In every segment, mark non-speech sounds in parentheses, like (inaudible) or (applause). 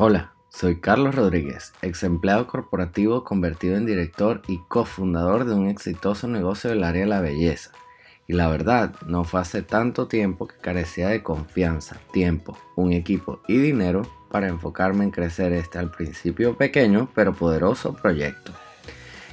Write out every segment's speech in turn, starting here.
Hola, soy Carlos Rodríguez, ex empleado corporativo convertido en director y cofundador de un exitoso negocio del área de la belleza. Y la verdad, no fue hace tanto tiempo que carecía de confianza, tiempo, un equipo y dinero para enfocarme en crecer este al principio pequeño pero poderoso proyecto.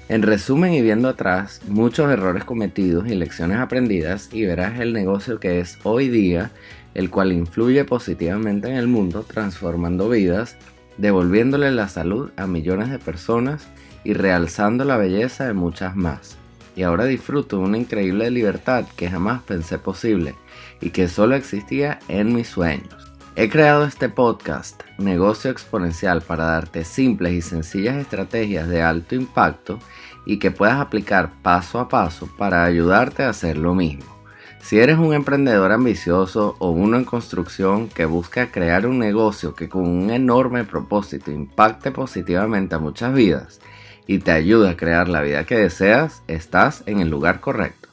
En resumen y viendo atrás, muchos errores cometidos y lecciones aprendidas y verás el negocio que es hoy día el cual influye positivamente en el mundo, transformando vidas, devolviéndole la salud a millones de personas y realzando la belleza de muchas más. Y ahora disfruto de una increíble libertad que jamás pensé posible y que solo existía en mis sueños. He creado este podcast, Negocio Exponencial, para darte simples y sencillas estrategias de alto impacto y que puedas aplicar paso a paso para ayudarte a hacer lo mismo. Si eres un emprendedor ambicioso o uno en construcción que busca crear un negocio que con un enorme propósito impacte positivamente a muchas vidas y te ayude a crear la vida que deseas, estás en el lugar correcto.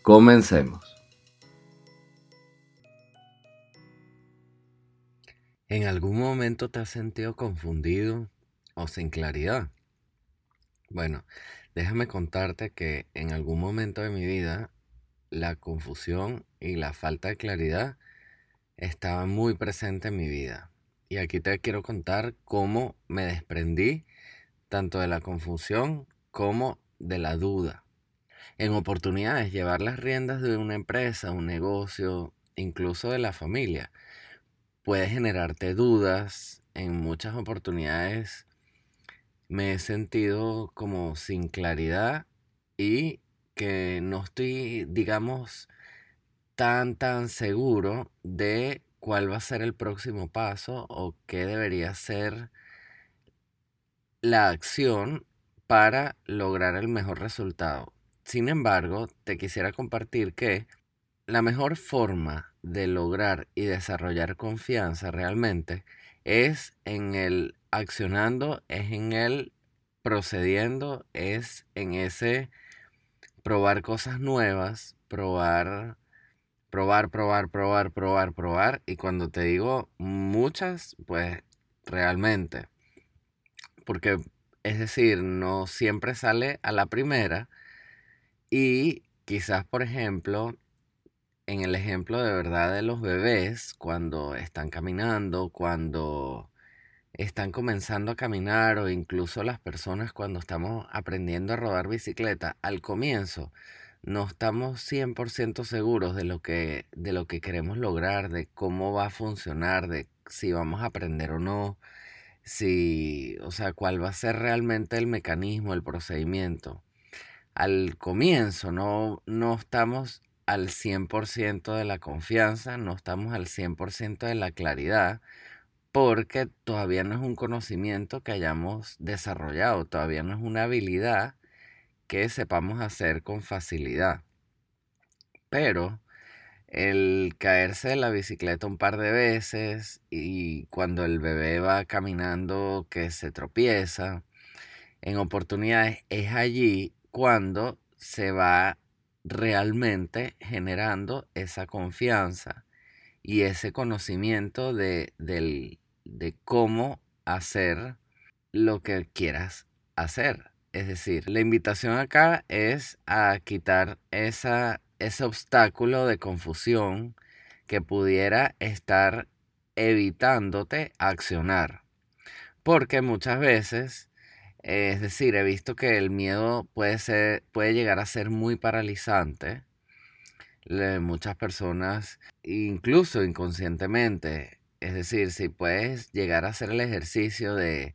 Comencemos. ¿En algún momento te has sentido confundido o sin claridad? Bueno, déjame contarte que en algún momento de mi vida la confusión y la falta de claridad estaban muy presente en mi vida. Y aquí te quiero contar cómo me desprendí tanto de la confusión como de la duda. En oportunidades, llevar las riendas de una empresa, un negocio, incluso de la familia, puede generarte dudas. En muchas oportunidades me he sentido como sin claridad y que no estoy, digamos, tan, tan seguro de cuál va a ser el próximo paso o qué debería ser la acción para lograr el mejor resultado. Sin embargo, te quisiera compartir que la mejor forma de lograr y desarrollar confianza realmente es en el accionando, es en el procediendo, es en ese probar cosas nuevas, probar, probar, probar, probar, probar, probar. Y cuando te digo muchas, pues realmente. Porque, es decir, no siempre sale a la primera. Y quizás, por ejemplo, en el ejemplo de verdad de los bebés, cuando están caminando, cuando están comenzando a caminar o incluso las personas cuando estamos aprendiendo a rodar bicicleta, al comienzo no estamos 100% seguros de lo, que, de lo que queremos lograr, de cómo va a funcionar, de si vamos a aprender o no, si, o sea, cuál va a ser realmente el mecanismo, el procedimiento. Al comienzo no, no estamos al 100% de la confianza, no estamos al 100% de la claridad, porque todavía no es un conocimiento que hayamos desarrollado, todavía no es una habilidad que sepamos hacer con facilidad. Pero el caerse de la bicicleta un par de veces y cuando el bebé va caminando que se tropieza, en oportunidades es allí cuando se va realmente generando esa confianza y ese conocimiento de, de cómo hacer lo que quieras hacer. Es decir, la invitación acá es a quitar esa, ese obstáculo de confusión que pudiera estar evitándote accionar. Porque muchas veces, es decir, he visto que el miedo puede, ser, puede llegar a ser muy paralizante. muchas personas, incluso inconscientemente, es decir, si puedes llegar a hacer el ejercicio de,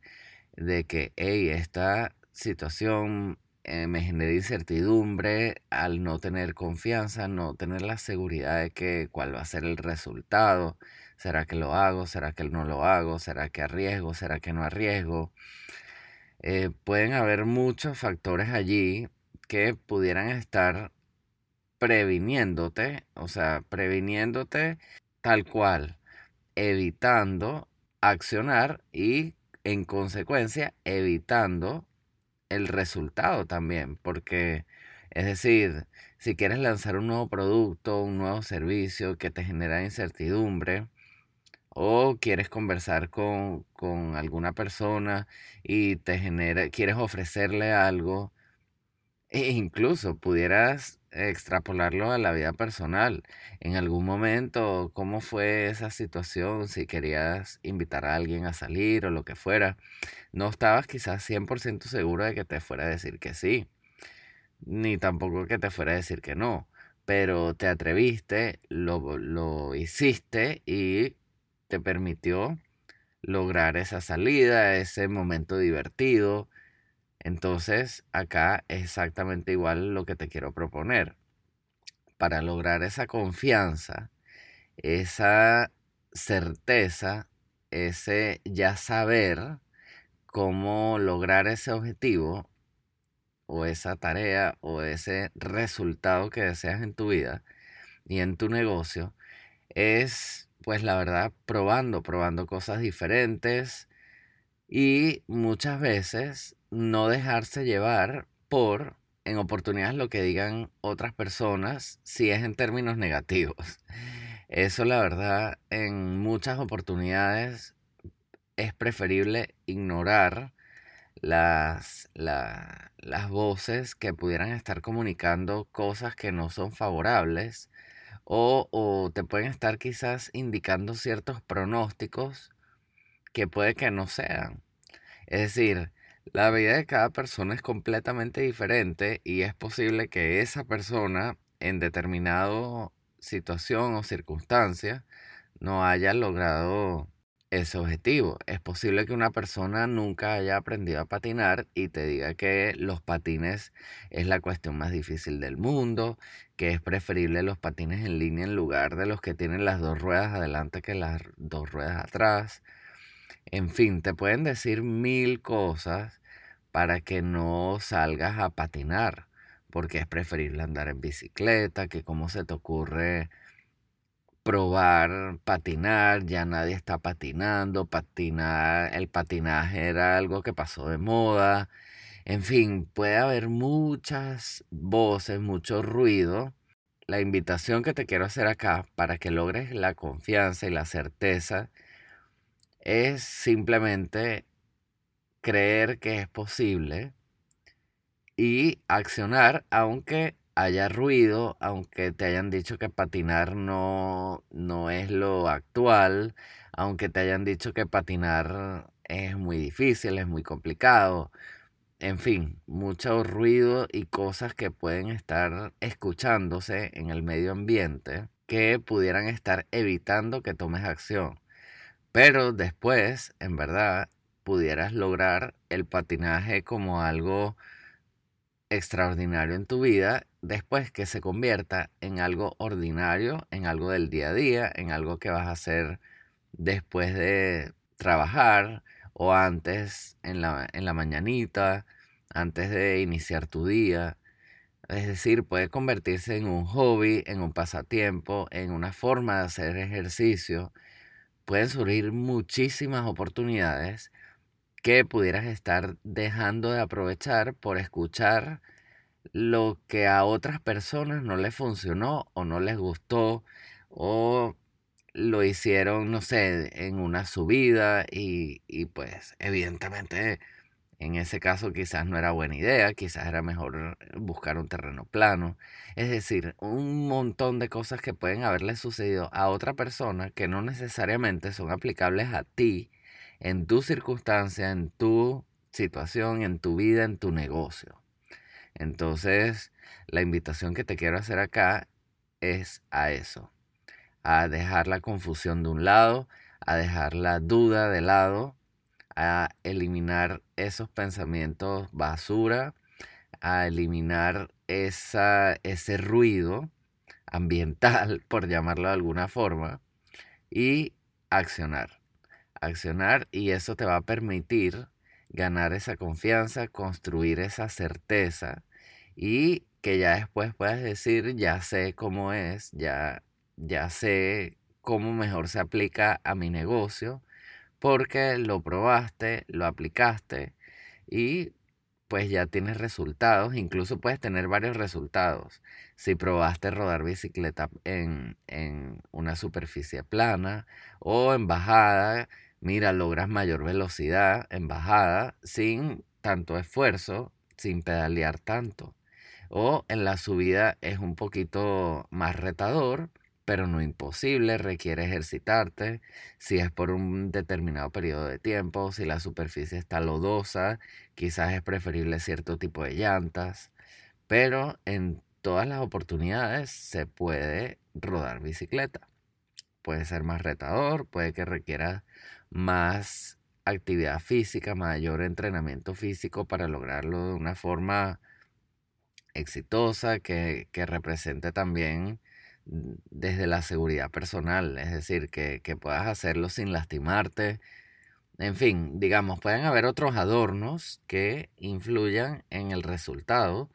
de que, hey, esta situación eh, me genera incertidumbre al no tener confianza, no tener la seguridad de que cuál va a ser el resultado. ¿Será que lo hago? ¿Será que no lo hago? ¿Será que arriesgo? ¿Será que no arriesgo? Eh, pueden haber muchos factores allí que pudieran estar previniéndote, o sea, previniéndote tal cual evitando accionar y en consecuencia evitando el resultado también, porque es decir, si quieres lanzar un nuevo producto, un nuevo servicio que te genera incertidumbre, o quieres conversar con, con alguna persona y te genera, quieres ofrecerle algo, e incluso pudieras extrapolarlo a la vida personal. En algún momento, ¿cómo fue esa situación? Si querías invitar a alguien a salir o lo que fuera, no estabas quizás 100% seguro de que te fuera a decir que sí, ni tampoco que te fuera a decir que no, pero te atreviste, lo, lo hiciste y te permitió lograr esa salida, ese momento divertido. Entonces, acá es exactamente igual lo que te quiero proponer. Para lograr esa confianza, esa certeza, ese ya saber cómo lograr ese objetivo o esa tarea o ese resultado que deseas en tu vida y en tu negocio, es pues la verdad probando, probando cosas diferentes y muchas veces no dejarse llevar por en oportunidades lo que digan otras personas si es en términos negativos. Eso la verdad en muchas oportunidades es preferible ignorar las, las voces que pudieran estar comunicando cosas que no son favorables o, o te pueden estar quizás indicando ciertos pronósticos que puede que no sean. Es decir, la vida de cada persona es completamente diferente y es posible que esa persona en determinada situación o circunstancia no haya logrado ese objetivo. Es posible que una persona nunca haya aprendido a patinar y te diga que los patines es la cuestión más difícil del mundo, que es preferible los patines en línea en lugar de los que tienen las dos ruedas adelante que las dos ruedas atrás. En fin, te pueden decir mil cosas para que no salgas a patinar, porque es preferible andar en bicicleta, que cómo se te ocurre probar patinar, ya nadie está patinando, patinar, el patinaje era algo que pasó de moda, en fin, puede haber muchas voces, mucho ruido. La invitación que te quiero hacer acá para que logres la confianza y la certeza es simplemente creer que es posible y accionar aunque haya ruido, aunque te hayan dicho que patinar no, no es lo actual, aunque te hayan dicho que patinar es muy difícil, es muy complicado, en fin, mucho ruido y cosas que pueden estar escuchándose en el medio ambiente que pudieran estar evitando que tomes acción. Pero después, en verdad, pudieras lograr el patinaje como algo extraordinario en tu vida después que se convierta en algo ordinario, en algo del día a día, en algo que vas a hacer después de trabajar o antes en la, en la mañanita, antes de iniciar tu día. Es decir, puede convertirse en un hobby, en un pasatiempo, en una forma de hacer ejercicio. Pueden surgir muchísimas oportunidades que pudieras estar dejando de aprovechar por escuchar lo que a otras personas no les funcionó o no les gustó o lo hicieron, no sé, en una subida y, y pues evidentemente en ese caso quizás no era buena idea, quizás era mejor buscar un terreno plano. Es decir, un montón de cosas que pueden haberle sucedido a otra persona que no necesariamente son aplicables a ti, en tu circunstancia, en tu situación, en tu vida, en tu negocio. Entonces, la invitación que te quiero hacer acá es a eso, a dejar la confusión de un lado, a dejar la duda de lado, a eliminar esos pensamientos basura, a eliminar esa, ese ruido ambiental, (laughs) por llamarlo de alguna forma, y accionar. Accionar y eso te va a permitir ganar esa confianza, construir esa certeza y que ya después puedas decir, ya sé cómo es, ya, ya sé cómo mejor se aplica a mi negocio, porque lo probaste, lo aplicaste y pues ya tienes resultados, incluso puedes tener varios resultados. Si probaste rodar bicicleta en, en una superficie plana o en bajada, mira, logras mayor velocidad en bajada sin tanto esfuerzo, sin pedalear tanto. O en la subida es un poquito más retador, pero no imposible, requiere ejercitarte, si es por un determinado periodo de tiempo, si la superficie está lodosa, quizás es preferible cierto tipo de llantas, pero en todas las oportunidades se puede rodar bicicleta. Puede ser más retador, puede que requiera más actividad física, mayor entrenamiento físico para lograrlo de una forma exitosa que, que represente también desde la seguridad personal, es decir, que, que puedas hacerlo sin lastimarte. En fin, digamos, pueden haber otros adornos que influyan en el resultado,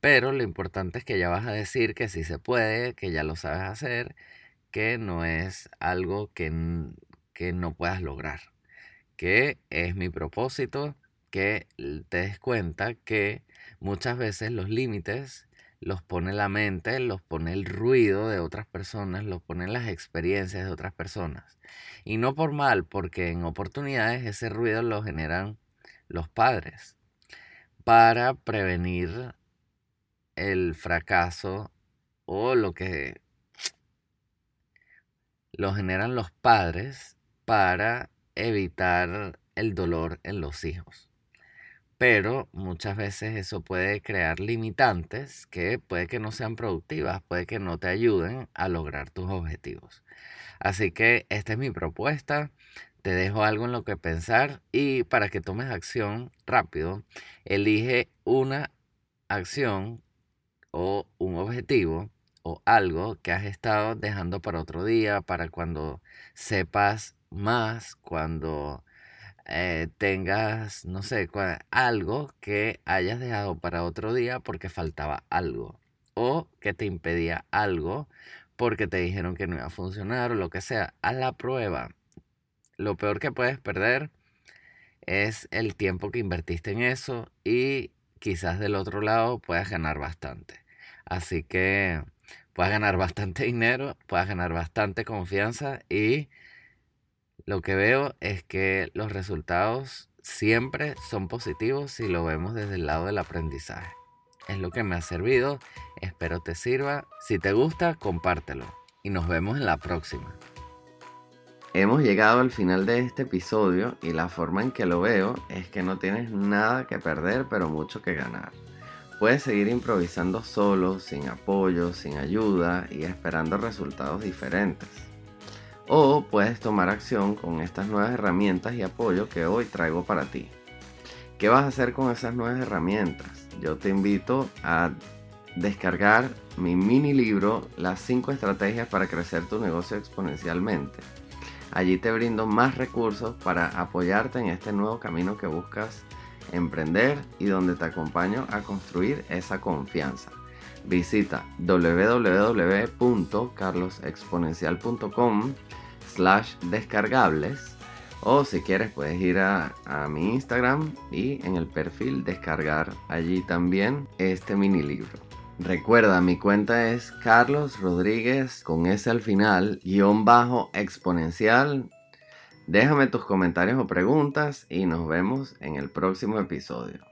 pero lo importante es que ya vas a decir que sí se puede, que ya lo sabes hacer, que no es algo que, que no puedas lograr, que es mi propósito, que te des cuenta que muchas veces los límites los pone la mente, los pone el ruido de otras personas, los pone las experiencias de otras personas. Y no por mal, porque en oportunidades ese ruido lo generan los padres para prevenir el fracaso o lo que lo generan los padres para evitar el dolor en los hijos pero muchas veces eso puede crear limitantes que puede que no sean productivas, puede que no te ayuden a lograr tus objetivos. Así que esta es mi propuesta, te dejo algo en lo que pensar y para que tomes acción rápido, elige una acción o un objetivo algo que has estado dejando para otro día, para cuando sepas más, cuando eh, tengas, no sé, algo que hayas dejado para otro día porque faltaba algo. O que te impedía algo porque te dijeron que no iba a funcionar o lo que sea. Haz la prueba. Lo peor que puedes perder es el tiempo que invertiste en eso y quizás del otro lado puedas ganar bastante. Así que puedas ganar bastante (laughs) dinero, puedas ganar bastante confianza y lo que veo es que los resultados siempre son positivos si lo vemos desde el lado del aprendizaje. Es lo que me ha servido, espero te sirva. Si te gusta, compártelo y nos vemos en la próxima. Hemos llegado al final de este episodio y la forma en que lo veo es que no tienes nada que perder pero mucho que ganar. Puedes seguir improvisando solo, sin apoyo, sin ayuda y esperando resultados diferentes. O puedes tomar acción con estas nuevas herramientas y apoyo que hoy traigo para ti. ¿Qué vas a hacer con esas nuevas herramientas? Yo te invito a descargar mi mini libro Las 5 estrategias para crecer tu negocio exponencialmente. Allí te brindo más recursos para apoyarte en este nuevo camino que buscas emprender y donde te acompaño a construir esa confianza. Visita www.carlosexponencial.com slash descargables. O si quieres puedes ir a, a, mi Instagram y en el perfil descargar allí también este mini libro. Recuerda, mi cuenta es Carlos Rodríguez con S al final, guion bajo exponencial. Déjame tus comentarios o preguntas y nos vemos en el próximo episodio.